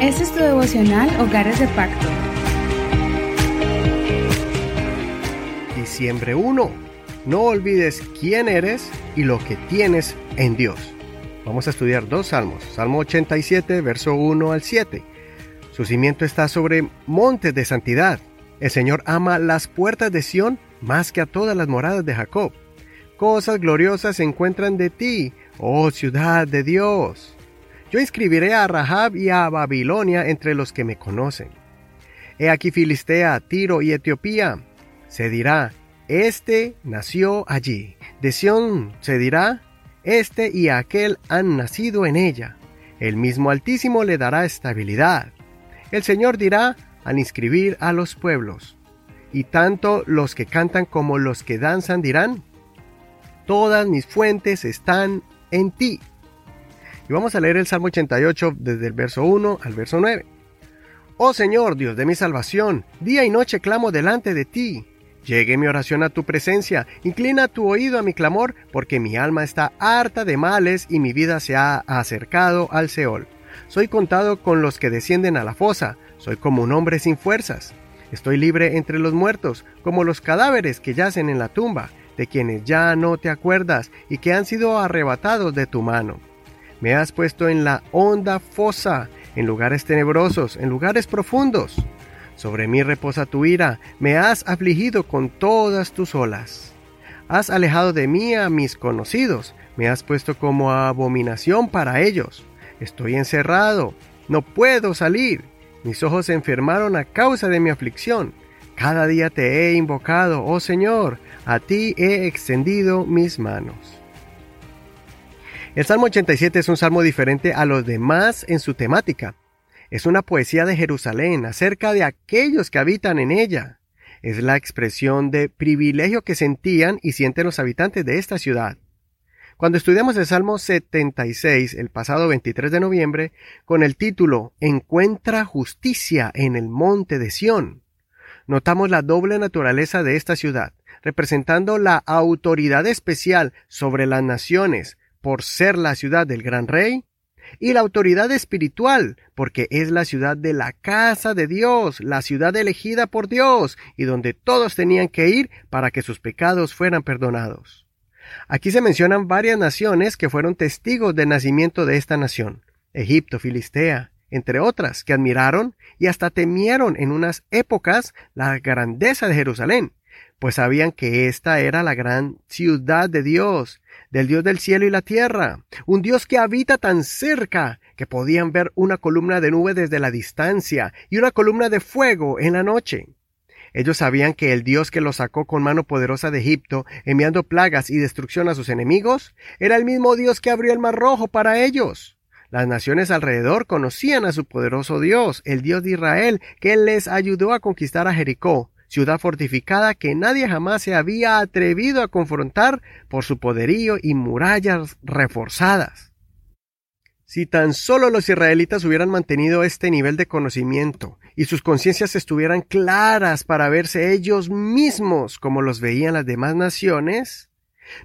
Este es tu devocional Hogares de Pacto. Diciembre 1. No olvides quién eres y lo que tienes en Dios. Vamos a estudiar dos salmos. Salmo 87, verso 1 al 7. Su cimiento está sobre montes de santidad. El Señor ama las puertas de Sión más que a todas las moradas de Jacob. Cosas gloriosas se encuentran de ti, oh ciudad de Dios. Yo inscribiré a Rahab y a Babilonia entre los que me conocen. He aquí Filistea, Tiro y Etiopía. Se dirá, este nació allí. De Sión se dirá, este y aquel han nacido en ella. El mismo Altísimo le dará estabilidad. El Señor dirá al inscribir a los pueblos. Y tanto los que cantan como los que danzan dirán, todas mis fuentes están en ti. Vamos a leer el Salmo 88 desde el verso 1 al verso 9. Oh Señor, Dios de mi salvación, día y noche clamo delante de ti. Llegue mi oración a tu presencia, inclina tu oído a mi clamor, porque mi alma está harta de males y mi vida se ha acercado al Seol. Soy contado con los que descienden a la fosa, soy como un hombre sin fuerzas. Estoy libre entre los muertos, como los cadáveres que yacen en la tumba, de quienes ya no te acuerdas y que han sido arrebatados de tu mano. Me has puesto en la honda fosa, en lugares tenebrosos, en lugares profundos. Sobre mí reposa tu ira, me has afligido con todas tus olas. Has alejado de mí a mis conocidos, me has puesto como abominación para ellos. Estoy encerrado, no puedo salir. Mis ojos se enfermaron a causa de mi aflicción. Cada día te he invocado, oh Señor, a ti he extendido mis manos. El Salmo 87 es un salmo diferente a los demás en su temática. Es una poesía de Jerusalén acerca de aquellos que habitan en ella. Es la expresión de privilegio que sentían y sienten los habitantes de esta ciudad. Cuando estudiamos el Salmo 76 el pasado 23 de noviembre con el título Encuentra justicia en el monte de Sión, notamos la doble naturaleza de esta ciudad, representando la autoridad especial sobre las naciones, por ser la ciudad del gran rey, y la autoridad espiritual, porque es la ciudad de la casa de Dios, la ciudad elegida por Dios, y donde todos tenían que ir para que sus pecados fueran perdonados. Aquí se mencionan varias naciones que fueron testigos del nacimiento de esta nación, Egipto, Filistea, entre otras, que admiraron y hasta temieron en unas épocas la grandeza de Jerusalén, pues sabían que esta era la gran ciudad de Dios, del Dios del cielo y la tierra, un Dios que habita tan cerca que podían ver una columna de nube desde la distancia y una columna de fuego en la noche. Ellos sabían que el Dios que los sacó con mano poderosa de Egipto, enviando plagas y destrucción a sus enemigos, era el mismo Dios que abrió el mar rojo para ellos. Las naciones alrededor conocían a su poderoso Dios, el Dios de Israel, que les ayudó a conquistar a Jericó, ciudad fortificada que nadie jamás se había atrevido a confrontar por su poderío y murallas reforzadas. Si tan solo los israelitas hubieran mantenido este nivel de conocimiento y sus conciencias estuvieran claras para verse ellos mismos como los veían las demás naciones,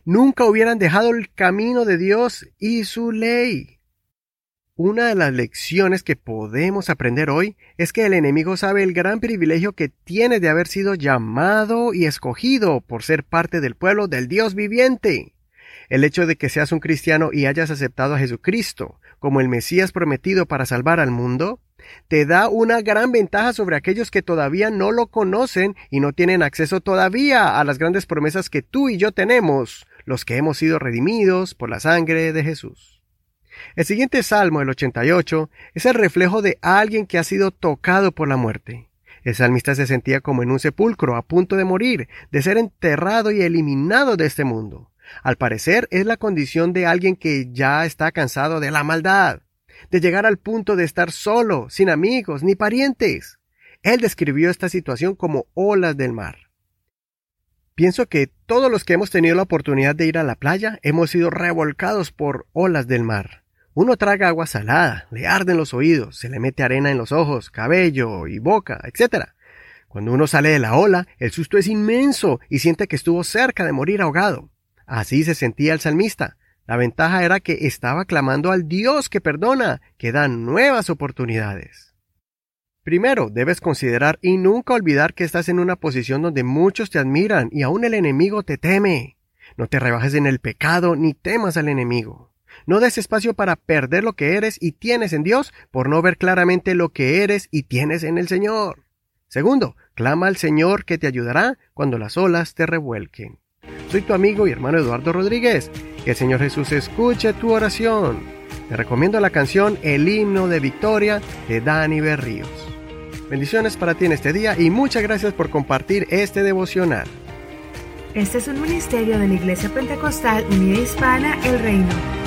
nunca hubieran dejado el camino de Dios y su ley. Una de las lecciones que podemos aprender hoy es que el enemigo sabe el gran privilegio que tiene de haber sido llamado y escogido por ser parte del pueblo del Dios viviente. El hecho de que seas un cristiano y hayas aceptado a Jesucristo como el Mesías prometido para salvar al mundo, te da una gran ventaja sobre aquellos que todavía no lo conocen y no tienen acceso todavía a las grandes promesas que tú y yo tenemos, los que hemos sido redimidos por la sangre de Jesús. El siguiente salmo, el 88, es el reflejo de alguien que ha sido tocado por la muerte. El salmista se sentía como en un sepulcro, a punto de morir, de ser enterrado y eliminado de este mundo. Al parecer es la condición de alguien que ya está cansado de la maldad, de llegar al punto de estar solo, sin amigos ni parientes. Él describió esta situación como olas del mar. Pienso que todos los que hemos tenido la oportunidad de ir a la playa hemos sido revolcados por olas del mar. Uno traga agua salada, le arden los oídos, se le mete arena en los ojos, cabello y boca, etc. Cuando uno sale de la ola, el susto es inmenso y siente que estuvo cerca de morir ahogado. Así se sentía el salmista, La ventaja era que estaba clamando al Dios que perdona, que da nuevas oportunidades. Primero, debes considerar y nunca olvidar que estás en una posición donde muchos te admiran y aún el enemigo te teme. No te rebajes en el pecado ni temas al enemigo. No des espacio para perder lo que eres y tienes en Dios por no ver claramente lo que eres y tienes en el Señor. Segundo, clama al Señor que te ayudará cuando las olas te revuelquen. Soy tu amigo y hermano Eduardo Rodríguez. Que el Señor Jesús escuche tu oración. Te recomiendo la canción El himno de victoria de Dani Berríos. Bendiciones para ti en este día y muchas gracias por compartir este devocional. Este es un ministerio de la Iglesia Pentecostal Unida Hispana El Reino.